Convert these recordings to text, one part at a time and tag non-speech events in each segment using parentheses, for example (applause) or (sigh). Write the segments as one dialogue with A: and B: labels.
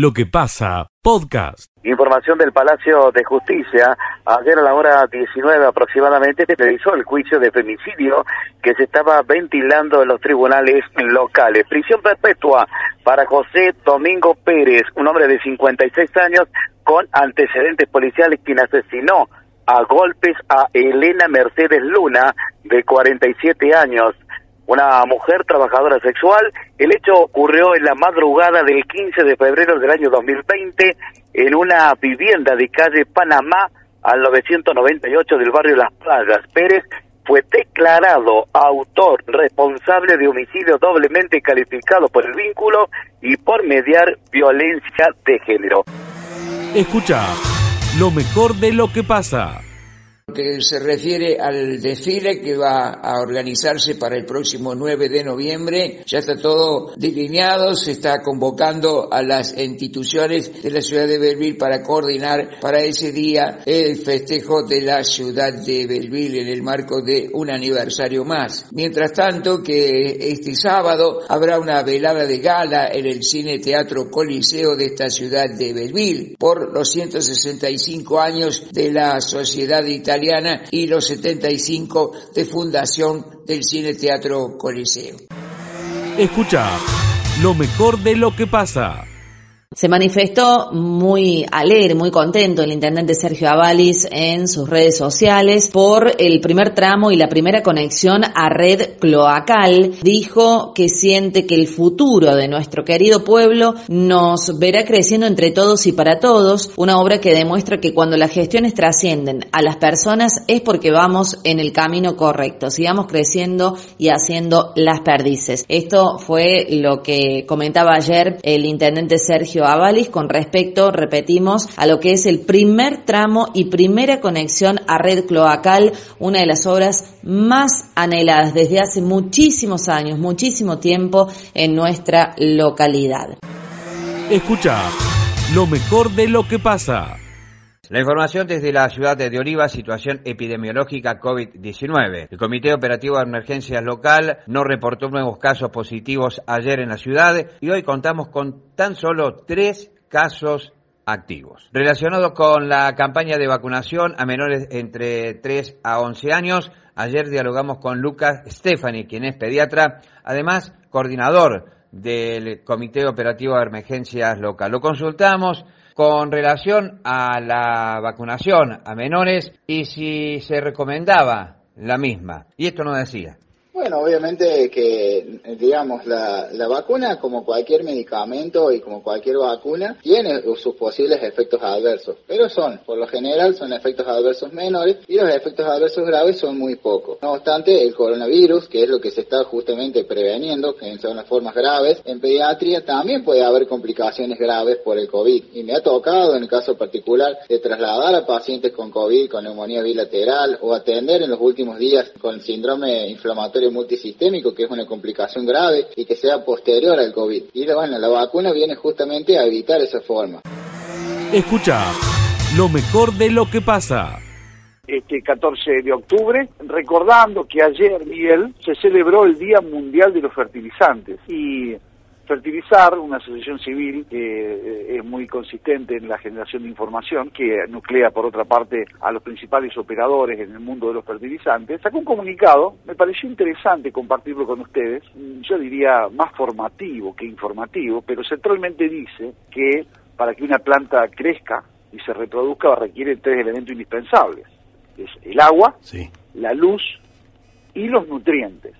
A: Lo que pasa, podcast.
B: Información del Palacio de Justicia. Ayer a la hora 19 aproximadamente se realizó el juicio de femicidio que se estaba ventilando en los tribunales locales. Prisión perpetua para José Domingo Pérez, un hombre de 56 años con antecedentes policiales quien asesinó a golpes a Elena Mercedes Luna, de 47 años una mujer trabajadora sexual. El hecho ocurrió en la madrugada del 15 de febrero del año 2020 en una vivienda de calle Panamá al 998 del barrio Las Playas. Pérez fue declarado autor responsable de homicidio doblemente calificado por el vínculo y por mediar violencia de género.
A: Escucha lo mejor de lo que pasa
C: que se refiere al desfile que va a organizarse para el próximo 9 de noviembre. Ya está todo delineado, se está convocando a las instituciones de la ciudad de Belleville para coordinar para ese día el festejo de la ciudad de Belleville en el marco de un aniversario más. Mientras tanto que este sábado habrá una velada de gala en el Cine Teatro Coliseo de esta ciudad de Belleville por los 165 años de la Sociedad Italiana y los 75 de fundación del Cine Teatro Coliseo.
A: Escucha lo mejor de lo que pasa.
D: Se manifestó muy alegre, muy contento el intendente Sergio Avalis en sus redes sociales por el primer tramo y la primera conexión a red cloacal. Dijo que siente que el futuro de nuestro querido pueblo nos verá creciendo entre todos y para todos, una obra que demuestra que cuando las gestiones trascienden a las personas es porque vamos en el camino correcto, sigamos creciendo y haciendo las perdices. Esto fue lo que comentaba ayer el intendente Sergio Avalis con respecto, repetimos, a lo que es el primer tramo y primera conexión a red cloacal, una de las obras más anheladas desde hace muchísimos años, muchísimo tiempo en nuestra localidad.
A: Escucha lo mejor de lo que pasa.
E: La información desde la ciudad de Oliva, situación epidemiológica COVID-19. El Comité Operativo de Emergencias Local no reportó nuevos casos positivos ayer en la ciudad y hoy contamos con tan solo tres casos activos. Relacionado con la campaña de vacunación a menores entre 3 a 11 años, ayer dialogamos con Lucas Stefani, quien es pediatra, además coordinador del Comité Operativo de Emergencias Local. Lo consultamos con relación a la vacunación a menores y si se recomendaba la misma. Y esto no decía.
F: Bueno, obviamente que, digamos, la, la, vacuna, como cualquier medicamento y como cualquier vacuna, tiene sus posibles efectos adversos, pero son, por lo general, son efectos adversos menores y los efectos adversos graves son muy pocos. No obstante, el coronavirus, que es lo que se está justamente preveniendo, que son las formas graves, en pediatría también puede haber complicaciones graves por el COVID. Y me ha tocado, en el caso particular, de trasladar a pacientes con COVID, con neumonía bilateral o atender en los últimos días con síndrome inflamatorio multisistémico, que es una complicación grave y que sea posterior al COVID. Y bueno, la vacuna viene justamente a evitar esa forma.
A: Escucha lo mejor de lo que pasa.
G: Este 14 de octubre, recordando que ayer, Miguel, se celebró el Día Mundial de los Fertilizantes y Fertilizar, una asociación civil que eh, es muy consistente en la generación de información, que nuclea por otra parte a los principales operadores en el mundo de los fertilizantes, sacó un comunicado, me pareció interesante compartirlo con ustedes, yo diría más formativo que informativo, pero centralmente dice que para que una planta crezca y se reproduzca requiere tres elementos indispensables, es el agua, la luz y los nutrientes.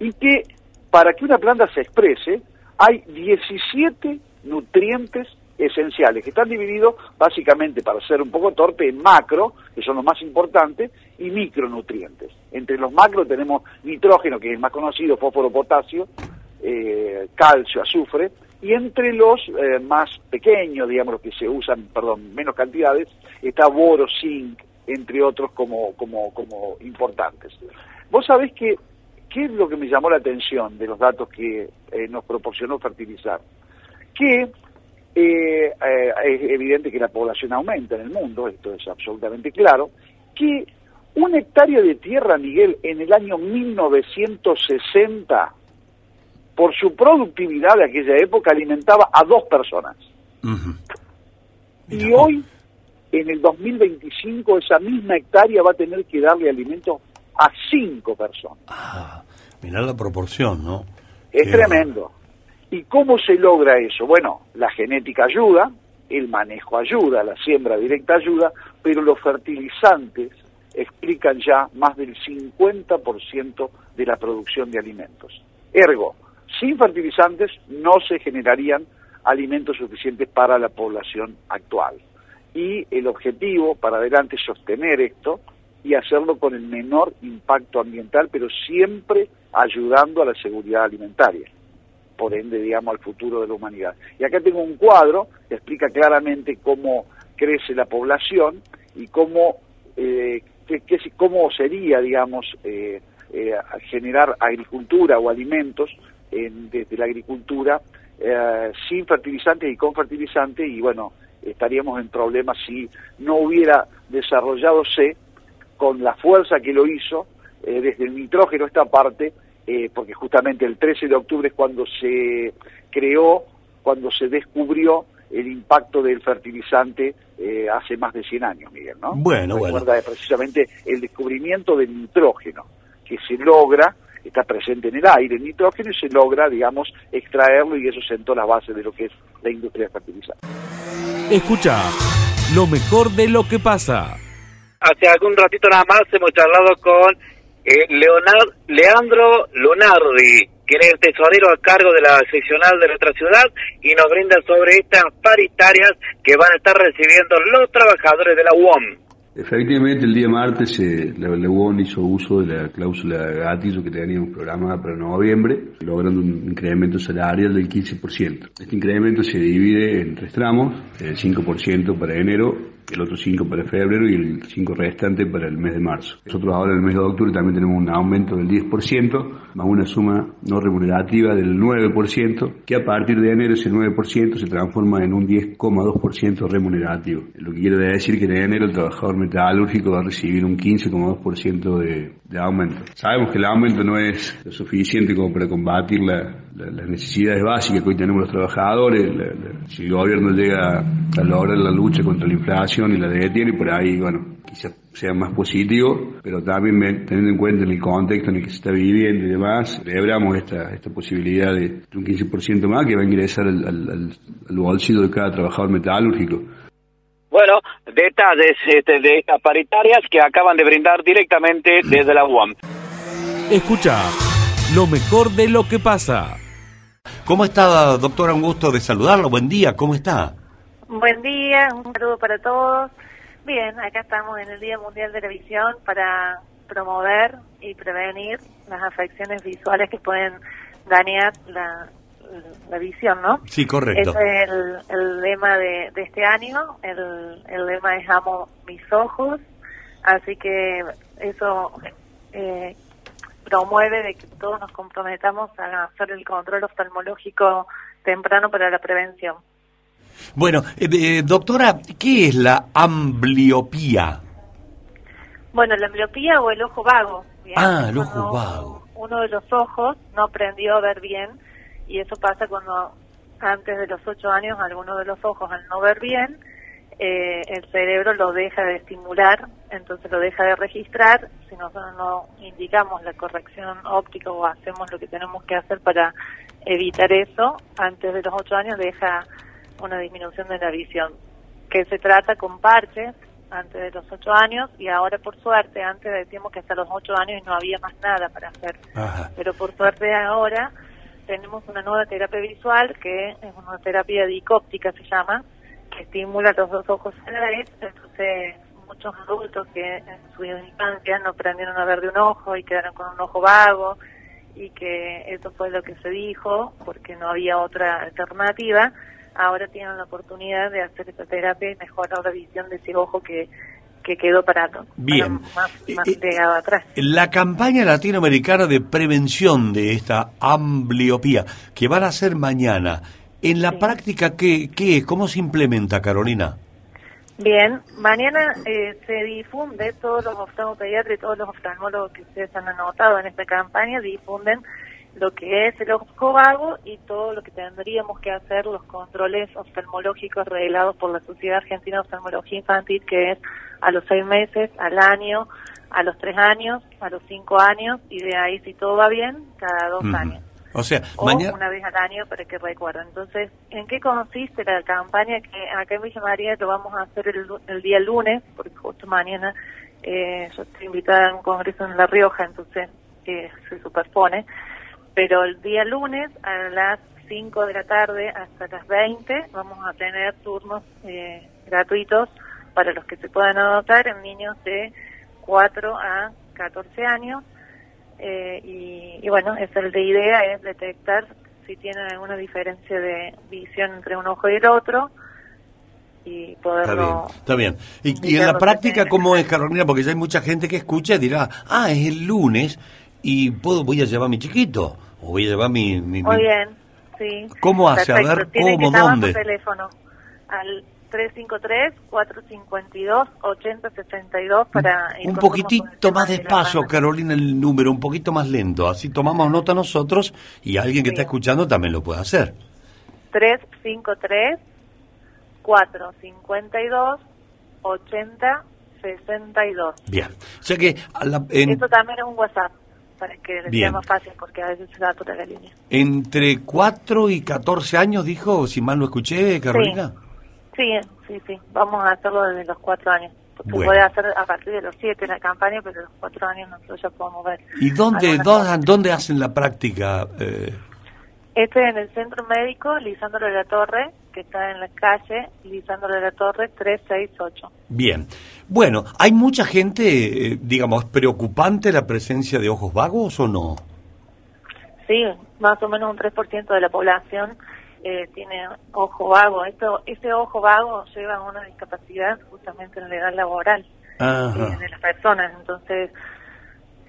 G: Y que para que una planta se exprese, hay 17 nutrientes esenciales que están divididos básicamente, para ser un poco torpe, en macro, que son los más importantes, y micronutrientes. Entre los macro tenemos nitrógeno, que es más conocido, fósforo, potasio, eh, calcio, azufre, y entre los eh, más pequeños, digamos, los que se usan, perdón, menos cantidades, está boro, zinc, entre otros como, como, como importantes. Vos sabés que ¿Qué es lo que me llamó la atención de los datos que eh, nos proporcionó Fertilizar? Que eh, eh, es evidente que la población aumenta en el mundo, esto es absolutamente claro, que un hectárea de tierra, Miguel, en el año 1960, por su productividad de aquella época, alimentaba a dos personas. Y hoy, en el 2025, esa misma hectárea va a tener que darle alimento a cinco personas.
H: Ah, mirá la proporción, ¿no?
G: Es
H: Qué
G: tremendo. ¿Y cómo se logra eso? Bueno, la genética ayuda, el manejo ayuda, la siembra directa ayuda, pero los fertilizantes explican ya más del 50% de la producción de alimentos. Ergo, sin fertilizantes no se generarían alimentos suficientes para la población actual. Y el objetivo para adelante es sostener esto y hacerlo con el menor impacto ambiental, pero siempre ayudando a la seguridad alimentaria por ende, digamos, al futuro de la humanidad. Y acá tengo un cuadro que explica claramente cómo crece la población y cómo, eh, qué- qué- cómo sería, digamos, eh, eh, generar agricultura o alimentos en- desde la agricultura eh, sin fertilizantes y con fertilizantes y bueno, estaríamos en problemas si no hubiera desarrollado C con la fuerza que lo hizo eh, desde el nitrógeno esta parte, eh, porque justamente el 13 de octubre es cuando se creó, cuando se descubrió el impacto del fertilizante eh, hace más de 100 años, Miguel, ¿no?
H: Bueno, bueno.
G: Recuerda precisamente el descubrimiento del nitrógeno, que se logra, está presente en el aire el nitrógeno y se logra, digamos, extraerlo y eso sentó la base de lo que es la industria de fertilizantes.
A: Escucha lo mejor de lo que pasa.
I: Hace algún ratito nada más hemos charlado con eh, Leonard, Leandro Lunardi, quien es el tesorero a cargo de la seccional de nuestra ciudad y nos brinda sobre estas paritarias que van a estar recibiendo los trabajadores de la UOM.
J: Efectivamente, el día martes eh, la, UON hizo uso de la cláusula gatillo que teníamos programada para noviembre, logrando un incremento salarial del 15%. Este incremento se divide en tres tramos, el 5% para enero, el otro 5 para febrero y el 5 restante para el mes de marzo. Nosotros ahora en el mes de octubre también tenemos un aumento del 10%, más una suma no remunerativa del 9%, que a partir de enero ese 9% se transforma en un 10,2% remunerativo. Lo que quiere decir que en enero el trabajador metalúrgico va a recibir un 15,2% de, de aumento. Sabemos que el aumento no es lo suficiente como para combatir la- la- las necesidades básicas que hoy tenemos los trabajadores. La- la- si el gobierno llega a lograr la lucha contra la inflación y la detiene, por ahí, bueno, quizás sea más positivo, pero también teniendo en cuenta en el contexto en el que se está viviendo y demás, celebramos esta, esta posibilidad de, de un 15% más que va a ingresar al, al- al- al bolsillo de cada trabajador metalúrgico.
I: Bueno, detalles este, de estas paritarias que acaban de brindar directamente desde la UOM.
A: Escucha lo mejor de lo que pasa.
H: ¿Cómo está, doctora? Un gusto de saludarlo. Buen día, ¿cómo está?
K: Buen día, un saludo para todos. Bien, acá estamos en el Día Mundial de la Visión para promover y prevenir las afecciones visuales que pueden dañar la, la visión, ¿no?
H: Sí, correcto.
K: Ese es el, el lema de, de este año. El, el lema es Amo mis ojos. Así que eso eh, promueve de que todos nos comprometamos a hacer el control oftalmológico temprano para la prevención.
H: Bueno, eh, eh, doctora, ¿qué es la ambliopía?
K: Bueno, la miopía o el ojo vago. ¿bien?
H: Ah, el ojo
K: Cuando
H: vago.
K: Uno de los ojos no aprendió a ver bien y eso pasa cuando antes de los ocho años alguno de los ojos al no ver bien eh, el cerebro lo deja de estimular, entonces lo deja de registrar. Si nosotros no indicamos la corrección óptica o hacemos lo que tenemos que hacer para evitar eso, antes de los ocho años deja una disminución de la visión, que se trata con parches antes de los ocho años y ahora por suerte, antes decíamos que hasta los ocho años no había más nada para hacer,
H: Ajá.
K: pero por suerte ahora tenemos una nueva terapia visual que es una terapia dicóptica se llama, que estimula los dos ojos a la vez, entonces muchos adultos que en su infancia no aprendieron a ver de un ojo y quedaron con un ojo vago y que eso fue lo que se dijo porque no había otra alternativa, ahora tienen la oportunidad de hacer esta terapia y mejorar la visión de ese ojo que, que quedó parado,
H: Bien.
K: Bueno, más, más pegado atrás.
H: La campaña latinoamericana de prevención de esta ambliopía que van a hacer mañana, en la práctica, ¿qué, ¿qué es? ¿Cómo se implementa, Carolina?
K: Bien, mañana eh, se difunde, todos los oftalmopediatras y todos los oftalmólogos que ustedes han anotado en esta campaña difunden lo que es el ojo vago y todo lo que tendríamos que hacer los controles oftalmológicos reglados por la Sociedad Argentina de Oftalmología Infantil, que es a los seis meses, al año, a los tres años, a los cinco años y de ahí, si todo va bien, cada dos años.
H: O sea,
K: o
H: mañana...
K: una vez al año para que recuerden. Entonces, ¿en qué consiste la campaña que acá en Villa María lo vamos a hacer el, el día lunes? Porque justo mañana eh, yo estoy invitada a un congreso en La Rioja, entonces eh, se superpone. Pero el día lunes a las 5 de la tarde hasta las 20 vamos a tener turnos eh, gratuitos para los que se puedan anotar en niños de 4 a 14 años. Eh, y, y bueno, esa es la idea, es detectar si tienen alguna diferencia de visión entre un ojo y el otro y
H: Está bien,
K: poderlo...
H: está bien. Y, y en la práctica. ¿cómo es, Carolina? Porque ya hay mucha gente que escucha y dirá, ah, es el lunes y puedo voy a llevar a mi chiquito voy a llevar mi... mi-
K: Muy
H: mi-
K: bien, sí.
H: ¿Cómo hace? A
K: Perfecto.
H: ver,
K: Tienen
H: ¿cómo?
K: que
H: ¿Dónde?
K: por teléfono al 353-452-8062 para...
H: Un poquitito más despacio,
K: programa.
H: Carolina, el número, un poquito más lento. Así tomamos nota nosotros y alguien que está escuchando también lo puede hacer.
K: 353-452-8062.
H: Bien. O sea que a la- en-
K: Esto también es un WhatsApp para que les sea más fácil porque a veces se da toda la línea.
H: entre 4 y 14 años, dijo, si mal no escuché, Carolina.
K: Sí, sí, sí. Vamos a hacerlo desde los cuatro años. Se
H: Bueno.
K: puede hacer a partir de los siete la campaña, pero los cuatro años nosotros ya podemos ver.
H: ¿Y dónde, dónde, dónde hacen la práctica? eh,
K: Este es en el centro médico Lisandro de la Torre, que está en la calle Lisandro de la Torre 368.
H: Bien. Bueno, ¿hay mucha gente, eh, digamos, preocupante la presencia de ojos vagos o no?
K: Sí, más o menos un 3% de la población eh, tiene ojo vago. Esto, este ojo vago lleva a una discapacidad justamente en la edad laboral eh, de las personas. Entonces,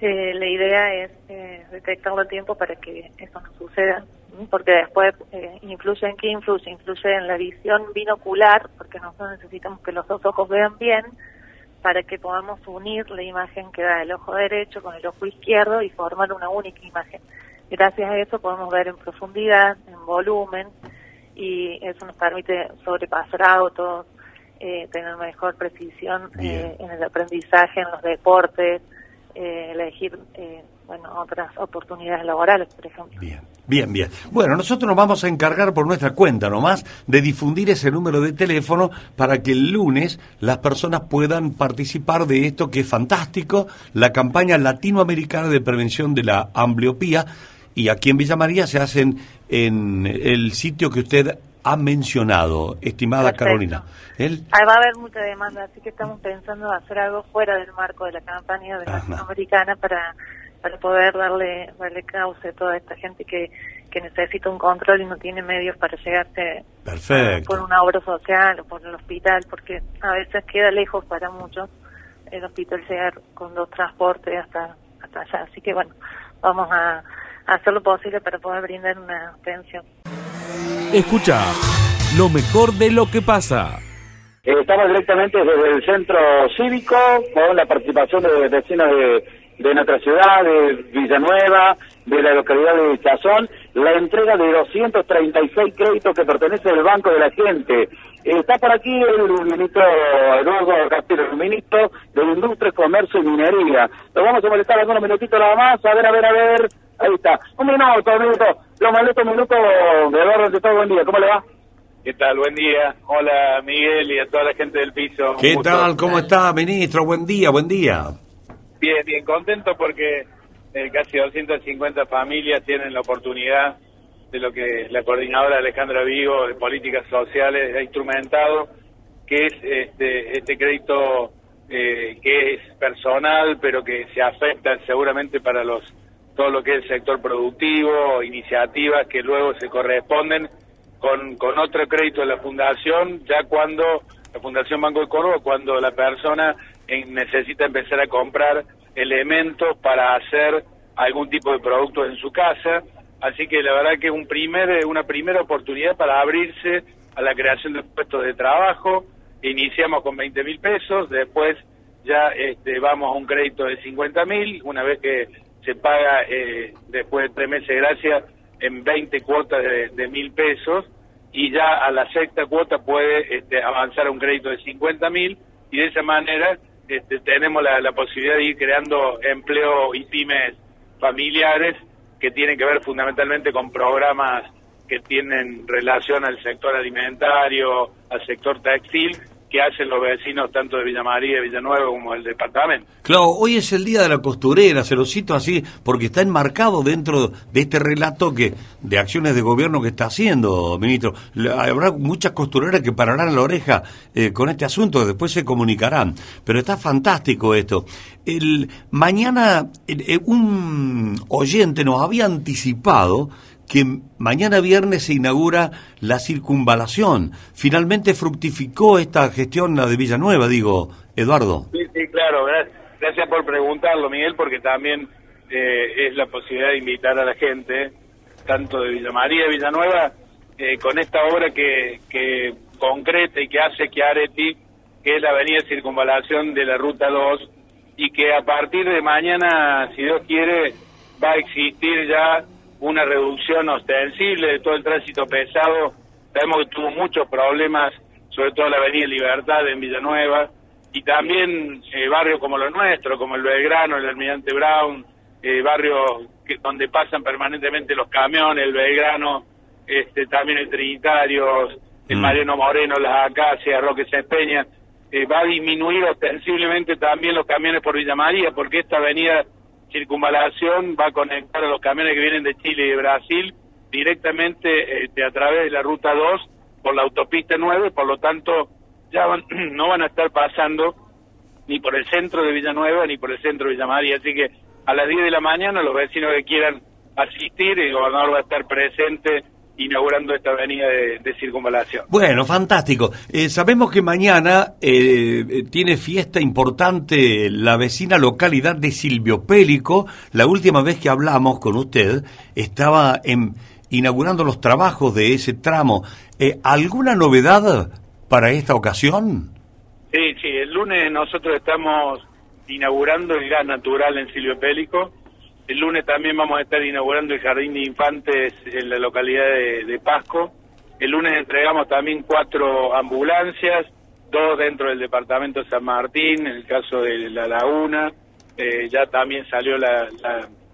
K: eh, la idea es eh, detectarlo a tiempo para que eso no suceda, porque después eh, influye en qué influye, influye en la visión binocular, porque nosotros necesitamos que los dos ojos vean bien para que podamos unir la imagen que da el ojo derecho con el ojo izquierdo y formar una única imagen. Gracias a eso podemos ver en profundidad, en volumen, y eso nos permite sobrepasar autos, eh, tener mejor precisión eh, en el aprendizaje, en los deportes, eh, elegir eh, bueno otras oportunidades laborales, por ejemplo.
H: Bien, bien. Bueno, nosotros nos vamos a encargar por nuestra cuenta nomás de difundir ese número de teléfono para que el lunes las personas puedan participar de esto que es fantástico, la campaña latinoamericana de prevención de la ambliopía. Y aquí en Villa María se hacen en el sitio que usted ha mencionado, estimada
K: Perfecto.
H: Carolina.
K: Ahí va a haber mucha demanda, así que estamos pensando hacer algo fuera del marco de la campaña de la latinoamericana para, para poder darle, darle cauce a toda esta gente que, que necesita un control y no tiene medios para llegarse
H: perfecto.
K: por una obra social o por el hospital, porque a veces queda lejos para muchos el hospital llegar con dos transportes hasta, hasta allá. Así que bueno, vamos a, a hacer lo posible para poder brindar una atención.
A: Escucha lo mejor de lo que pasa.
L: Estamos directamente desde el centro cívico con la participación de vecinos de, nuestra ciudad, de Villanueva, de la localidad de Chazón, la entrega de 236 créditos que pertenecen al Banco de la Gente. Está por aquí el ministro Eduardo Castillo, el ministro de Industria, Comercio y Minería. Lo vamos a molestar algunos minutitos nada más, a ver, a ver, a ver. Ahí está. Un minuto, un minuto. Lo molesto un minuto de Eduardo de todo buen día. ¿Cómo le va?
M: ¿Qué tal? Buen día. Hola Miguel y a toda la gente del piso.
H: ¿Qué tal? ¿Cómo está, ministro? Buen día, buen día.
M: Bien, bien, contento porque eh, casi 250 familias tienen la oportunidad de lo que la coordinadora Alejandra Vigo de Políticas Sociales ha instrumentado, que es este, este crédito eh, que es personal, pero que se afecta seguramente para los todo lo que es el sector productivo, iniciativas que luego se corresponden con, con otro crédito de la fundación, ya cuando la Fundación Banco de Córdoba, cuando la persona eh, necesita empezar a comprar elementos para hacer algún tipo de producto en su casa. Así que la verdad que es un primer, una primera oportunidad para abrirse a la creación de puestos de trabajo. Iniciamos con 20 mil pesos, después ya este, vamos a un crédito de 50 mil, una vez que se paga eh, después de tres meses de gracia en 20 cuotas de, mil pesos y ya a la sexta cuota puede este, avanzar a un crédito de 50 mil y de esa manera este, tenemos la, la, posibilidad de ir creando empleo y pymes familiares que tienen que ver fundamentalmente con programas que tienen relación al sector alimentario, al sector textil que hacen los vecinos tanto de Villa María, Villanueva como del departamento.
H: Claro, hoy es el día de la costurera, se lo cito así, porque está enmarcado dentro de este relato que de acciones de gobierno que está haciendo, ministro. Habrá muchas costureras que pararán la oreja eh, con este asunto, después se comunicarán. Pero está fantástico esto. El, mañana eh, un oyente nos había anticipado que mañana viernes se inaugura la circunvalación. Finalmente fructificó esta gestión, la de Villanueva, digo, Eduardo.
M: Sí, sí, claro, gracias, por preguntarlo, Miguel, porque también eh, es la posibilidad de invitar a la gente, tanto de Villa María y Villanueva, eh, con esta obra que, que concreta y que hace que Areti, que es la avenida circunvalación de la Ruta 2, y que a partir de mañana, si Dios quiere, va a existir ya una reducción ostensible de todo el tránsito pesado. Sabemos que tuvo muchos problemas, sobre todo la Avenida Libertad en Villanueva, y también eh, barrios como los nuestros, como el Belgrano, el Almirante Brown, eh, barrios que, donde pasan permanentemente los camiones, el Belgrano, este, también el Trinitario, el mm. Mariano Moreno, las Acacias, Roque Peña, eh, va a disminuir ostensiblemente también los camiones por Villa María, porque esta avenida circunvalación va a conectar a los camiones que vienen de Chile y de Brasil directamente este, a través de la ruta 2 por la autopista 9, por lo tanto ya (clears throat) no van a estar pasando ni por el centro de Villanueva ni por el centro de Villa María, así que a las 10 de la mañana los vecinos que quieran asistir, el gobernador va a estar presente inaugurando esta avenida de, circunvalación.
H: Bueno, fantástico. Eh, sabemos que mañana eh, eh, tiene fiesta importante la vecina localidad de Silvio Pélico. La última vez que hablamos con usted estaba en, inaugurando los trabajos de ese tramo. ¿Alguna novedad para esta ocasión?
M: Sí, sí, el lunes nosotros estamos inaugurando el gas natural en Silvio Pélico el lunes también vamos a estar inaugurando el Jardín de Infantes en la localidad de, Pasco. El lunes entregamos también cuatro ambulancias, dos dentro del departamento de San Martín, en el caso de La Laguna. Eh, ya también salió la,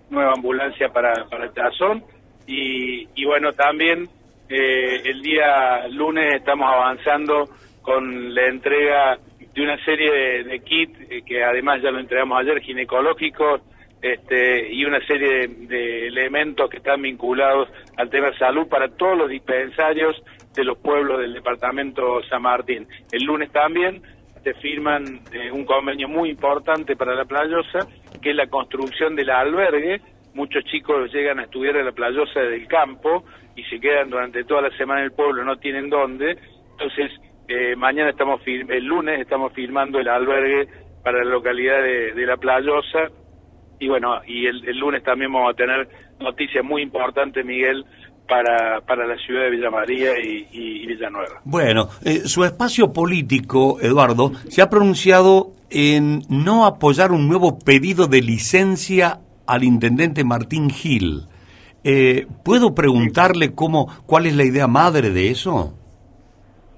M: nueva ambulancia para, para el Tazón. Y, bueno, también eh, el día lunes estamos avanzando con la entrega de una serie de, de kits, eh, que además ya lo entregamos ayer, ginecológicos, este, y una serie de, elementos que están vinculados al tema de salud para todos los dispensarios de los pueblos del departamento San Martín. El lunes también se firman eh, un convenio muy importante para la playosa, que es la construcción del albergue. Muchos chicos llegan a estudiar en la playosa del campo y se quedan durante toda la semana en el pueblo, no tienen dónde. Entonces, eh, mañana estamos, el lunes estamos firmando el albergue para la localidad de, de La Playosa, y bueno, y el, lunes también vamos a tener noticias muy importantes, Miguel, para, para la ciudad de Villa María y, Villanueva.
H: Bueno, eh, su espacio político, Eduardo, se ha pronunciado en no apoyar un nuevo pedido de licencia al intendente Martín Gil. Eh, ¿Puedo preguntarle cómo, cuál es la idea madre de eso?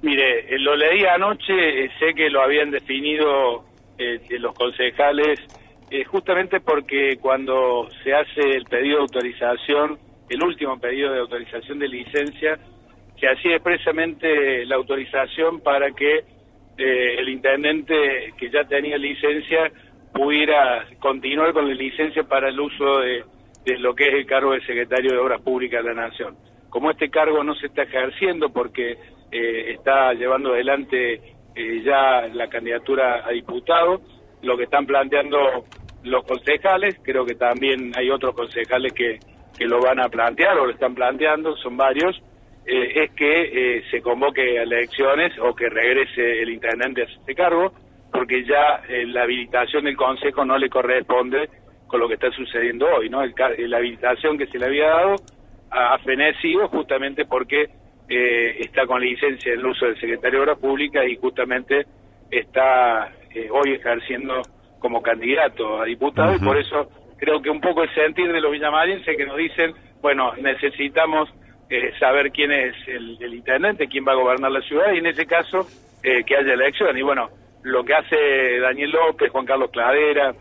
M: Mire, eh, lo leí anoche, sé que lo habían definido los concejales eh, justamente porque cuando se hace el pedido de autorización, el último pedido de autorización de licencia, se hacía expresamente la autorización para que eh, el intendente que ya tenía licencia pudiera continuar con la licencia para el uso de, lo que es el cargo de secretario de Obras Públicas de la Nación. Como este cargo no se está ejerciendo porque eh, está llevando adelante ya la candidatura a diputado, lo que están planteando los concejales, creo que también hay otros concejales que, que lo van a plantear o lo están planteando, son varios, eh, es que eh, se convoque a elecciones o que regrese el intendente a este cargo, porque ya eh, la habilitación del consejo no le corresponde con lo que está sucediendo hoy, ¿no? la habilitación que se le había dado ha fenecido justamente porque está con licencia en el uso del secretario de Obras Públicas y justamente está hoy ejerciendo como candidato a diputado y por eso creo que un poco el sentir de los villamarienses que nos dicen, bueno, necesitamos eh, saber quién es el, el, intendente, quién va a gobernar la ciudad y en ese caso eh, que haya elección. Y bueno, lo que hace Daniel López, Juan Carlos Cladera,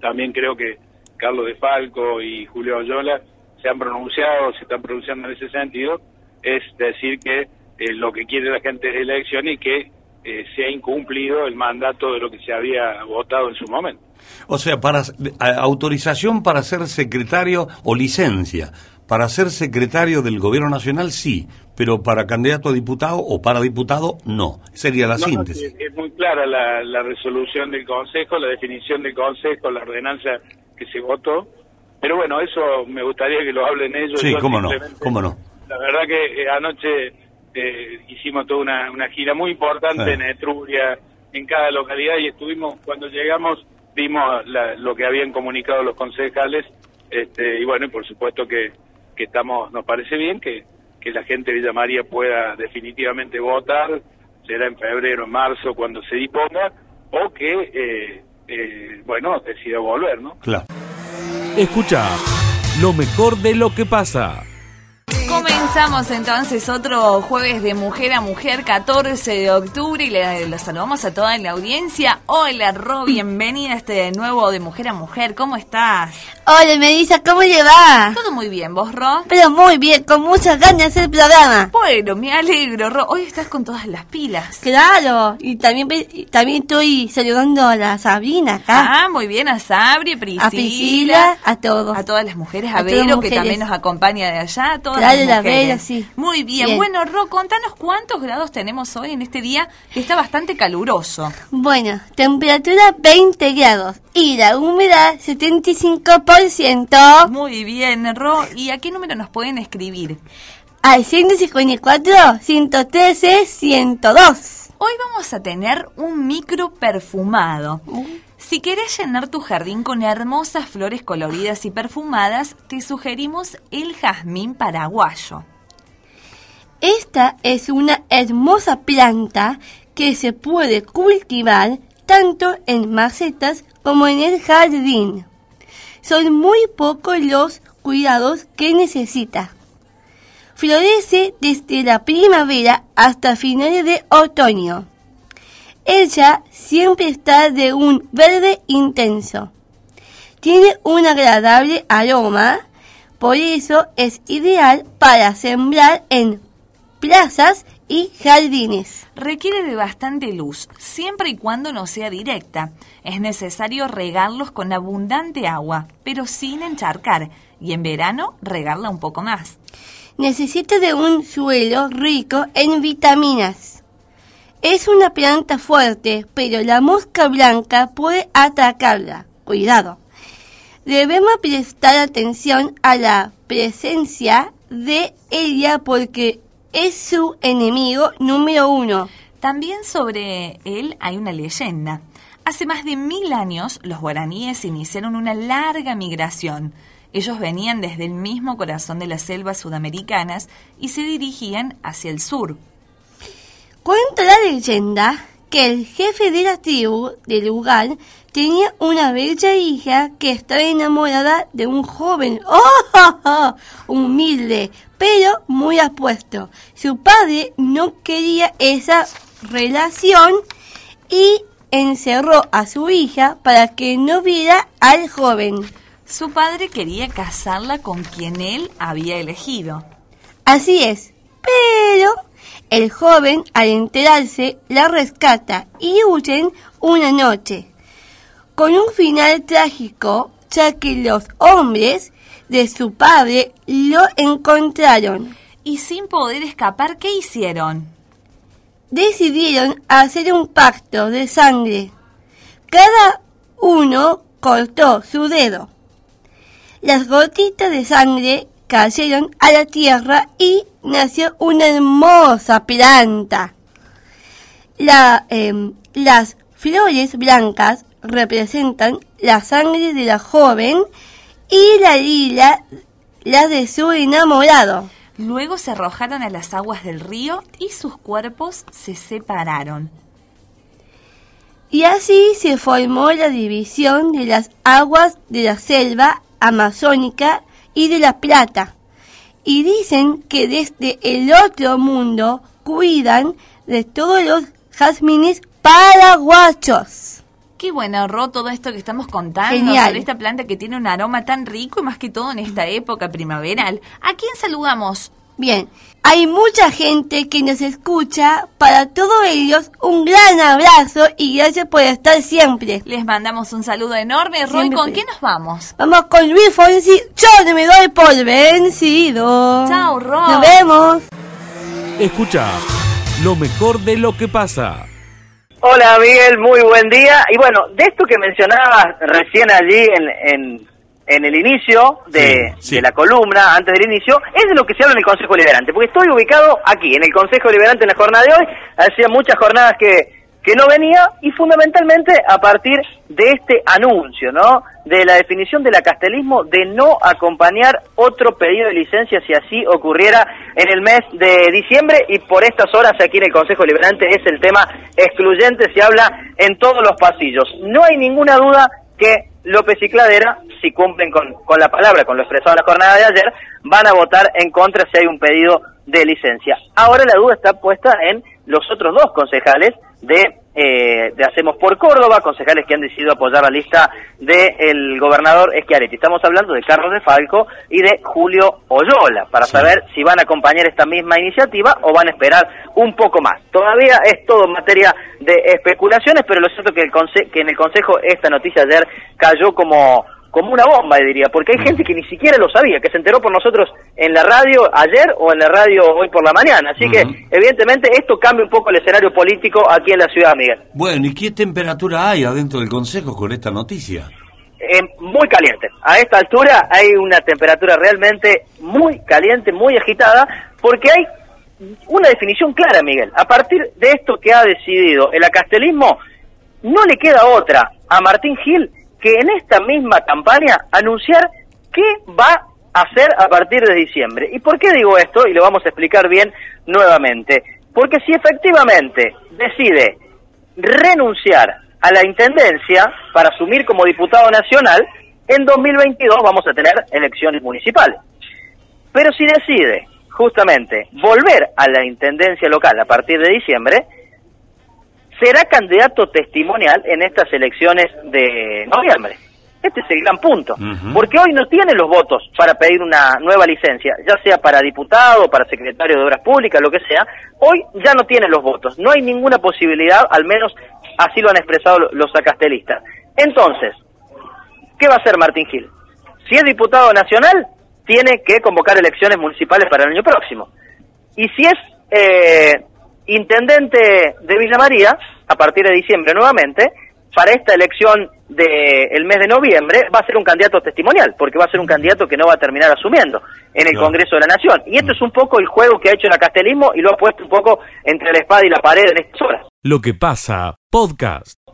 M: también creo que Carlos de Falco y Julio Oyola se han pronunciado, se están pronunciando en ese sentido, es decir que eh, lo que quiere la gente es elección y que eh, se ha incumplido el mandato de lo que se había votado en su momento.
H: O sea, para autorización para ser secretario o licencia para ser secretario del gobierno nacional sí, pero para candidato a diputado o para diputado no. Sería la síntesis.
M: es, muy clara la, la, resolución del Consejo, la definición del Consejo, la ordenanza que se votó. Pero bueno, eso me gustaría que lo hablen ellos.
H: Sí, cómo no, cómo no.
M: La verdad que eh, anoche eh, hicimos toda una, una, gira muy importante en Etruria, en cada localidad, y estuvimos, cuando llegamos, vimos lo que habían comunicado los concejales, este, y bueno, y por supuesto que que estamos, nos parece bien que, que la gente de Villa María pueda definitivamente votar, será en febrero, en marzo, cuando se disponga, o que, eh, eh, bueno, decida volver, ¿no?
A: Claro. Escucha lo mejor de lo que pasa.
N: Comenzamos entonces otro jueves de Mujer a Mujer, 14 de octubre, y le, saludamos a toda la audiencia. Hola, Ro, bienvenida a este nuevo de Mujer a Mujer. ¿Cómo estás?
O: Hola, Melissa, ¿cómo le va?
N: Todo muy bien, ¿vos, Ro?
O: Pero muy bien, con muchas ganas de hacer el programa.
N: Bueno, me alegro, Ro. Hoy estás con todas las pilas.
O: Claro, y también, también estoy saludando a la Sabrina acá.
N: Ah, muy bien, a Sabri, Priscila.
O: A Priscila, a todos.
N: A todas las mujeres, a, Vero, que también nos acompaña de allá, a todas
O: claro, las mujeres. La sí.
N: Muy bien. Bueno, Ro, contanos cuántos grados tenemos hoy en este día que está bastante caluroso.
O: Bueno, temperatura 20 grados y la humedad 75%.
N: Muy bien, Ro. ¿Y a qué número nos pueden escribir?
O: Al 154, 113, 102.
N: Hoy vamos a tener un micro perfumado. Si quieres llenar tu jardín con hermosas flores coloridas y perfumadas, te sugerimos el jazmín paraguayo.
O: Esta es una hermosa planta que se puede cultivar tanto en macetas como en el jardín. Son muy pocos los cuidados que necesita. Florece desde la primavera hasta finales de otoño. Ella siempre está de un verde intenso. Tiene un agradable aroma, por eso es ideal para sembrar en plazas y jardines.
N: Requiere de bastante luz, siempre y cuando no sea directa. Es necesario regarlos con abundante agua, pero sin encharcar, y en verano regarla un poco más.
O: Necesita de un suelo rico en vitaminas. Es una planta fuerte, pero la mosca blanca puede atacarla. Cuidado. Debemos prestar atención a la presencia de ella porque es su enemigo número uno.
N: También sobre él hay una leyenda. Hace más de mil años los guaraníes iniciaron una larga migración. Ellos venían desde el mismo corazón de las selvas sudamericanas y se dirigían hacia el sur.
O: Cuenta la leyenda que el jefe de la tribu del lugar tenía una bella hija que estaba enamorada de un joven oh, humilde, pero muy apuesto. Su padre no quería esa relación y encerró a su hija para que no viera al joven.
N: Su padre quería casarla con quien él había elegido.
O: Así es, pero el joven al enterarse la rescata y huyen una noche con un final trágico, ya que los hombres de su padre lo encontraron.
N: Y sin poder escapar, ¿qué hicieron?
O: Decidieron hacer un pacto de sangre. Cada uno cortó su dedo. Las gotitas de sangre cayeron a la tierra y nació una hermosa planta. La, em, las flores blancas representan la sangre de la joven y la lila la de su enamorado.
N: Luego se arrojaron a las aguas del río y sus cuerpos se separaron.
O: Y así se formó la división de las aguas de la selva amazónica y de la plata. Y dicen que desde el otro mundo cuidan de todos los jazmines paraguachos.
N: Qué bueno, Ro, todo esto que estamos contando
O: Genial.
N: sobre esta planta que tiene un aroma tan rico y más que todo en esta época primaveral. ¿A quién saludamos?
O: Bien, hay mucha gente que nos escucha. Para todos ellos, un gran abrazo y gracias por estar siempre.
N: Les mandamos un saludo enorme. Roy,
O: Siempre.
N: ¿con qué nos vamos?
O: Vamos con Luis Fonsi. Yo no me doy por vencido.
N: Chao, Ro.
O: Nos vemos.
A: Escucha lo mejor de lo que pasa.
P: Hola Miguel, muy buen día. Y bueno, de esto que mencionabas recién allí en, en, en el inicio de, de la columna, antes del inicio, es de lo que se habla en el Consejo Liberante, porque estoy ubicado aquí, en el Consejo Liberante en la jornada de hoy, hacía muchas jornadas que, que no venía y fundamentalmente a partir de este anuncio, ¿no? De la definición del acastelismo de no acompañar otro pedido de licencia si así ocurriera en el mes de diciembre y por estas horas aquí en el Consejo Liberante es el tema excluyente, se habla en todos los pasillos. No hay ninguna duda que López y Cladera, si cumplen con, la palabra, con lo expresado en la jornada de ayer, van a votar en contra si hay un pedido de licencia. Ahora la duda está puesta en los otros dos concejales de, eh, de Hacemos por Córdoba, concejales que han decidido apoyar la lista del gobernador Schiaretti. Estamos hablando de Carlos de Falco y de Julio Oyola, para saber si van a acompañar esta misma iniciativa o van a esperar un poco más. Todavía es todo materia de especulaciones, pero lo cierto que, el conse- que en el Consejo esta noticia ayer cayó como como una bomba, diría, porque hay gente que ni siquiera lo sabía, que se enteró por nosotros en la radio ayer o en la radio hoy por la mañana. Así que, evidentemente, esto cambia un poco el escenario político aquí en la ciudad, Miguel.
H: Bueno, ¿y qué temperatura hay adentro del Consejo con esta noticia?
P: Eh, muy caliente. A esta altura hay una temperatura realmente muy caliente, muy agitada, porque hay una definición clara, Miguel. A partir de esto que ha decidido el acastelismo, no le queda otra a Martín Gil que en esta misma campaña anunciar qué va a hacer a partir de diciembre. ¿Y por qué digo esto? Y lo vamos a explicar bien nuevamente. Porque si efectivamente decide renunciar a la intendencia para asumir como diputado nacional, en 2022 vamos a tener elecciones municipales. Pero si decide justamente volver a la intendencia local a partir de diciembre, será candidato testimonial en estas elecciones de noviembre. Este es el gran punto, porque hoy no tiene los votos para pedir una nueva licencia, ya sea para diputado, para secretario de Obras Públicas, lo que sea, hoy ya no tiene los votos, no hay ninguna posibilidad, al menos así lo han expresado lo- los acastelistas. Entonces, ¿qué va a hacer Martín Gil? Si es diputado nacional, tiene que convocar elecciones municipales para el año próximo. Y si es eh, intendente de Villa María, a partir de diciembre nuevamente, para esta elección del mes de noviembre, va a ser un candidato testimonial, porque va a ser un candidato que no va a terminar asumiendo en el
A: Claro.
P: Congreso de la Nación. Y esto es un poco el juego que ha hecho el acastelismo y lo ha puesto un poco entre la espada y la pared en estas horas.
A: Lo que pasa, podcast.